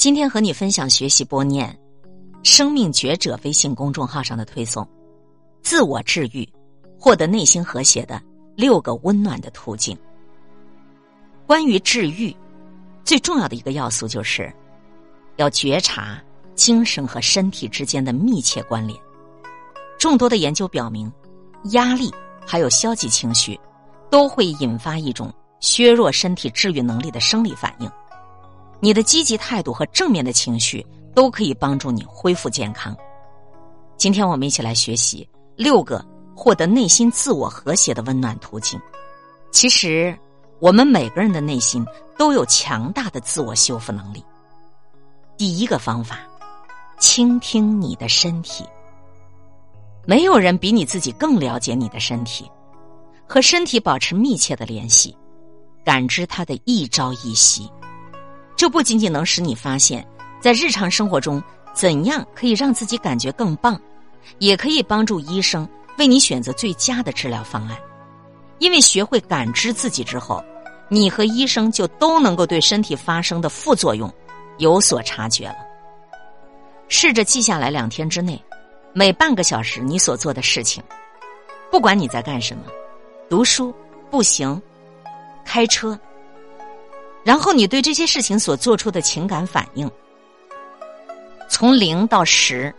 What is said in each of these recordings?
今天和你分享学习播念“生命觉者”微信公众号上的推送，自我治愈，获得内心和谐的六个温暖的途径。关于治愈，最重要的一个要素就是，要觉察精神和身体之间的密切关联。众多的研究表明，压力还有消极情绪，都会引发一种削弱身体治愈能力的生理反应。你的积极态度和正面的情绪都可以帮助你恢复健康。今天我们一起来学习六个获得内心自我和谐的温暖途径。其实，我们每个人的内心都有强大的自我修复能力。第一个方法，倾听你的身体。没有人比你自己更了解你的身体，和身体保持密切的联系，感知它的一朝一夕。这不仅仅能使你发现，在日常生活中怎样可以让自己感觉更棒，也可以帮助医生为你选择最佳的治疗方案。因为学会感知自己之后，你和医生就都能够对身体发生的副作用有所察觉了。试着记下来，两天之内，每半个小时你所做的事情，不管你在干什么，读书、步行、开车。然后你对这些事情所做出的情感反应，从零到十，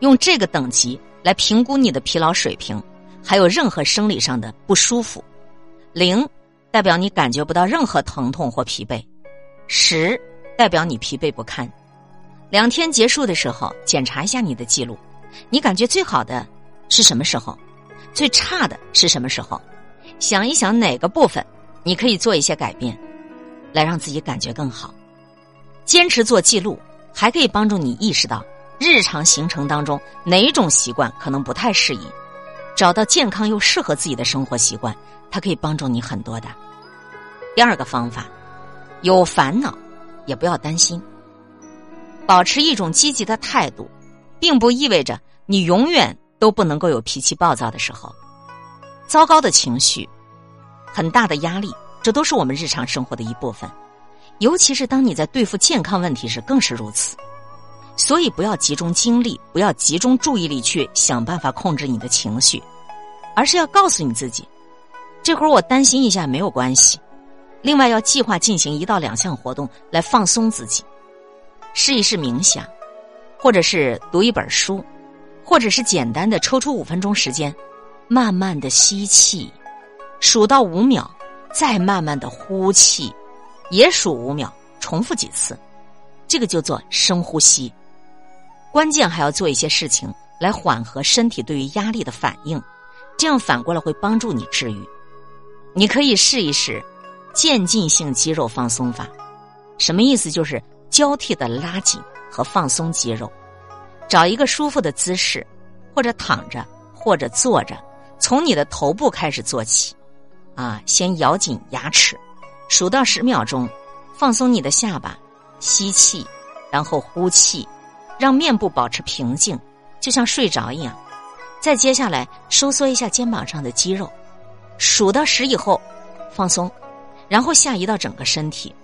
用这个等级来评估你的疲劳水平，还有任何生理上的不舒服。零代表你感觉不到任何疼痛或疲惫，十代表你疲惫不堪。两天结束的时候，检查一下你的记录，你感觉最好的是什么时候？最差的是什么时候？想一想哪个部分你可以做一些改变。来让自己感觉更好，坚持做记录，还可以帮助你意识到日常行程当中哪种习惯可能不太适宜，找到健康又适合自己的生活习惯，它可以帮助你很多的。第二个方法，有烦恼也不要担心，保持一种积极的态度，并不意味着你永远都不能够有脾气暴躁的时候，糟糕的情绪，很大的压力。这都是我们日常生活的一部分，尤其是当你在对付健康问题时，更是如此。所以，不要集中精力，不要集中注意力去想办法控制你的情绪，而是要告诉你自己：这会儿我担心一下没有关系。另外，要计划进行一到两项活动来放松自己，试一试冥想，或者是读一本书，或者是简单的抽出五分钟时间，慢慢的吸气，数到五秒。再慢慢的呼气，也数五秒，重复几次，这个就做深呼吸。关键还要做一些事情来缓和身体对于压力的反应，这样反过来会帮助你治愈。你可以试一试渐进性肌肉放松法，什么意思？就是交替的拉紧和放松肌肉，找一个舒服的姿势，或者躺着，或者坐着，从你的头部开始做起。啊，先咬紧牙齿，数到十秒钟，放松你的下巴，吸气，然后呼气，让面部保持平静，就像睡着一样。再接下来收缩一下肩膀上的肌肉，数到十以后放松，然后下移到整个身体，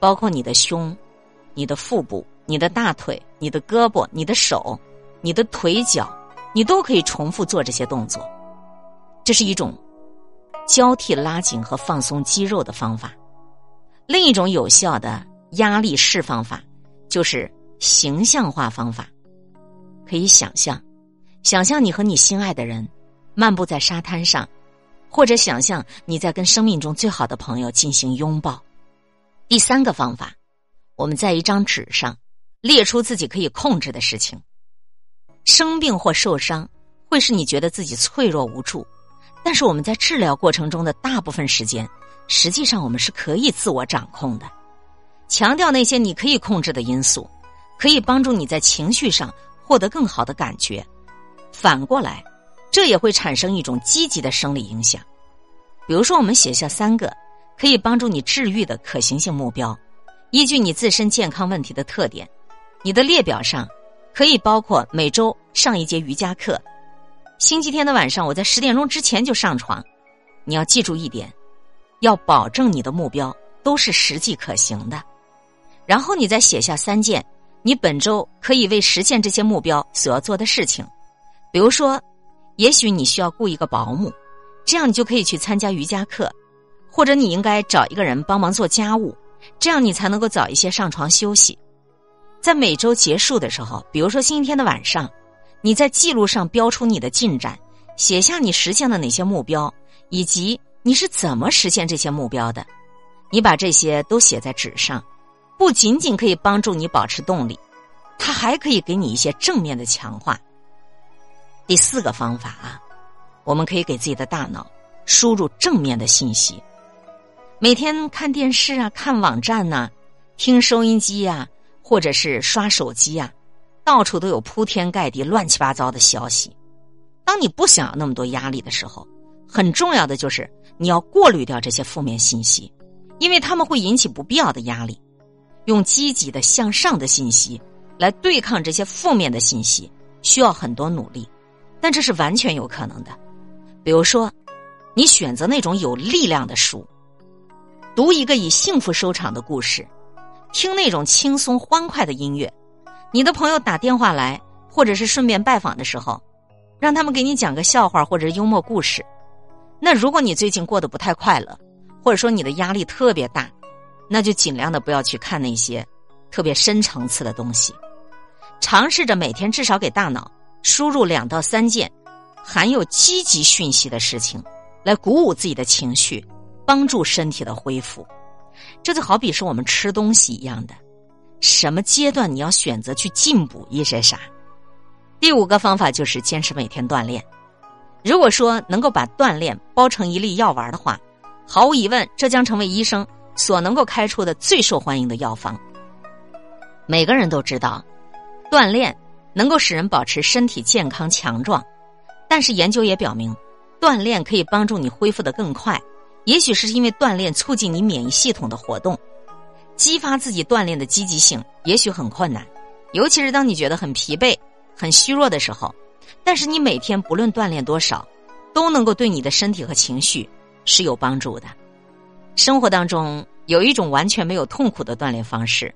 包括你的胸、你的腹部、你的大腿、你的胳膊、你的手、你的腿脚，你都可以重复做这些动作。这是一种。交替拉紧和放松肌肉的方法，另一种有效的压力释放法就是形象化方法。可以想象，想象你和你心爱的人漫步在沙滩上，或者想象你在跟生命中最好的朋友进行拥抱。第三个方法，我们在一张纸上列出自己可以控制的事情。生病或受伤会使你觉得自己脆弱无助。但是我们在治疗过程中的大部分时间，实际上我们是可以自我掌控的。强调那些你可以控制的因素，可以帮助你在情绪上获得更好的感觉。反过来，这也会产生一种积极的生理影响。比如说，我们写下三个可以帮助你治愈的可行性目标，依据你自身健康问题的特点，你的列表上可以包括每周上一节瑜伽课。星期天的晚上，我在十点钟之前就上床。你要记住一点，要保证你的目标都是实际可行的。然后你再写下三件你本周可以为实现这些目标所要做的事情。比如说，也许你需要雇一个保姆，这样你就可以去参加瑜伽课，或者你应该找一个人帮忙做家务，这样你才能够早一些上床休息。在每周结束的时候，比如说星期天的晚上，你在记录上标出你的进展，写下你实现了哪些目标，以及你是怎么实现这些目标的。你把这些都写在纸上，不仅仅可以帮助你保持动力，它还可以给你一些正面的强化。第四个方法啊，我们可以给自己的大脑输入正面的信息。每天看电视啊，看网站呐，听收音机呀。或者是刷手机啊，到处都有铺天盖地、乱七八糟的消息。当你不想要那么多压力的时候，很重要的就是你要过滤掉这些负面信息，因为他们会引起不必要的压力。用积极的向上的信息来对抗这些负面的信息，需要很多努力，但这是完全有可能的。比如说，你选择那种有力量的书，读一个以幸福收场的故事。听那种轻松欢快的音乐，你的朋友打电话来，或者是顺便拜访的时候，让他们给你讲个笑话或者幽默故事。那如果你最近过得不太快乐，或者说你的压力特别大，那就尽量的不要去看那些特别深层次的东西。尝试着每天至少给大脑输入两到三件含有积极讯息的事情，来鼓舞自己的情绪，帮助身体的恢复。这就好比是我们吃东西一样的，什么阶段你要选择去进补一些啥？第五个方法就是坚持每天锻炼。如果说能够把锻炼包成一粒药丸的话，毫无疑问，这将成为医生所能够开出的最受欢迎的药方。每个人都知道，锻炼能够使人保持身体健康强壮，但是研究也表明，锻炼可以帮助你恢复的更快。也许是因为锻炼促进你免疫系统的活动，激发自己锻炼的积极性，也许很困难，尤其是当你觉得很疲惫、很虚弱的时候。但是你每天不论锻炼多少，都能够对你的身体和情绪是有帮助的。生活当中有一种完全没有痛苦的锻炼方式，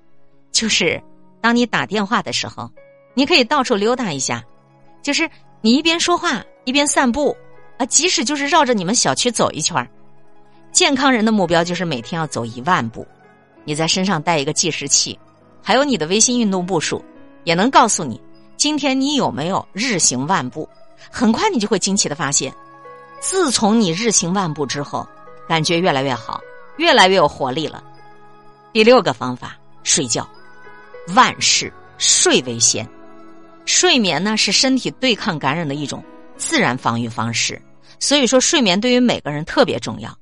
就是当你打电话的时候，你可以到处溜达一下，就是你一边说话一边散步啊，即使就是绕着你们小区走一圈。健康人的目标就是每天要走一万步。你在身上带一个计时器，还有你的微信运动步数，也能告诉你今天你有没有日行万步。很快你就会惊奇的发现，自从你日行万步之后，感觉越来越好，越来越有活力了。第六个方法，睡觉，万事睡为先。睡眠呢是身体对抗感染的一种自然防御方式，所以说睡眠对于每个人特别重要。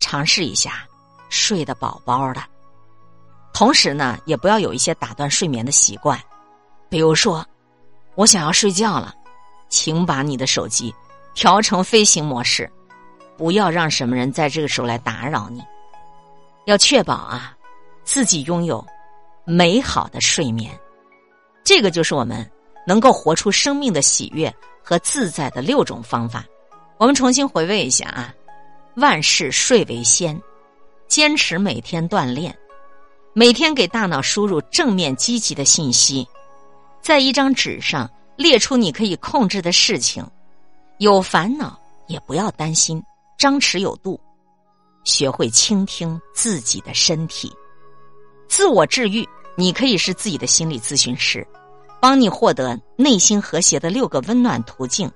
尝试一下睡得饱饱的，同时呢，也不要有一些打断睡眠的习惯。比如说，我想要睡觉了，请把你的手机调成飞行模式，不要让什么人在这个时候来打扰你。要确保啊，自己拥有美好的睡眠。这个就是我们能够活出生命的喜悦和自在的六种方法。我们重新回味一下啊。万事睡为先，坚持每天锻炼，每天给大脑输入正面积极的信息，在一张纸上列出你可以控制的事情，有烦恼也不要担心，张弛有度，学会倾听自己的身体，自我治愈，你可以是自己的心理咨询师，帮你获得内心和谐的六个温暖途径，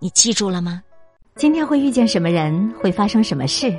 你记住了吗？今天会遇见什么人，会发生什么事，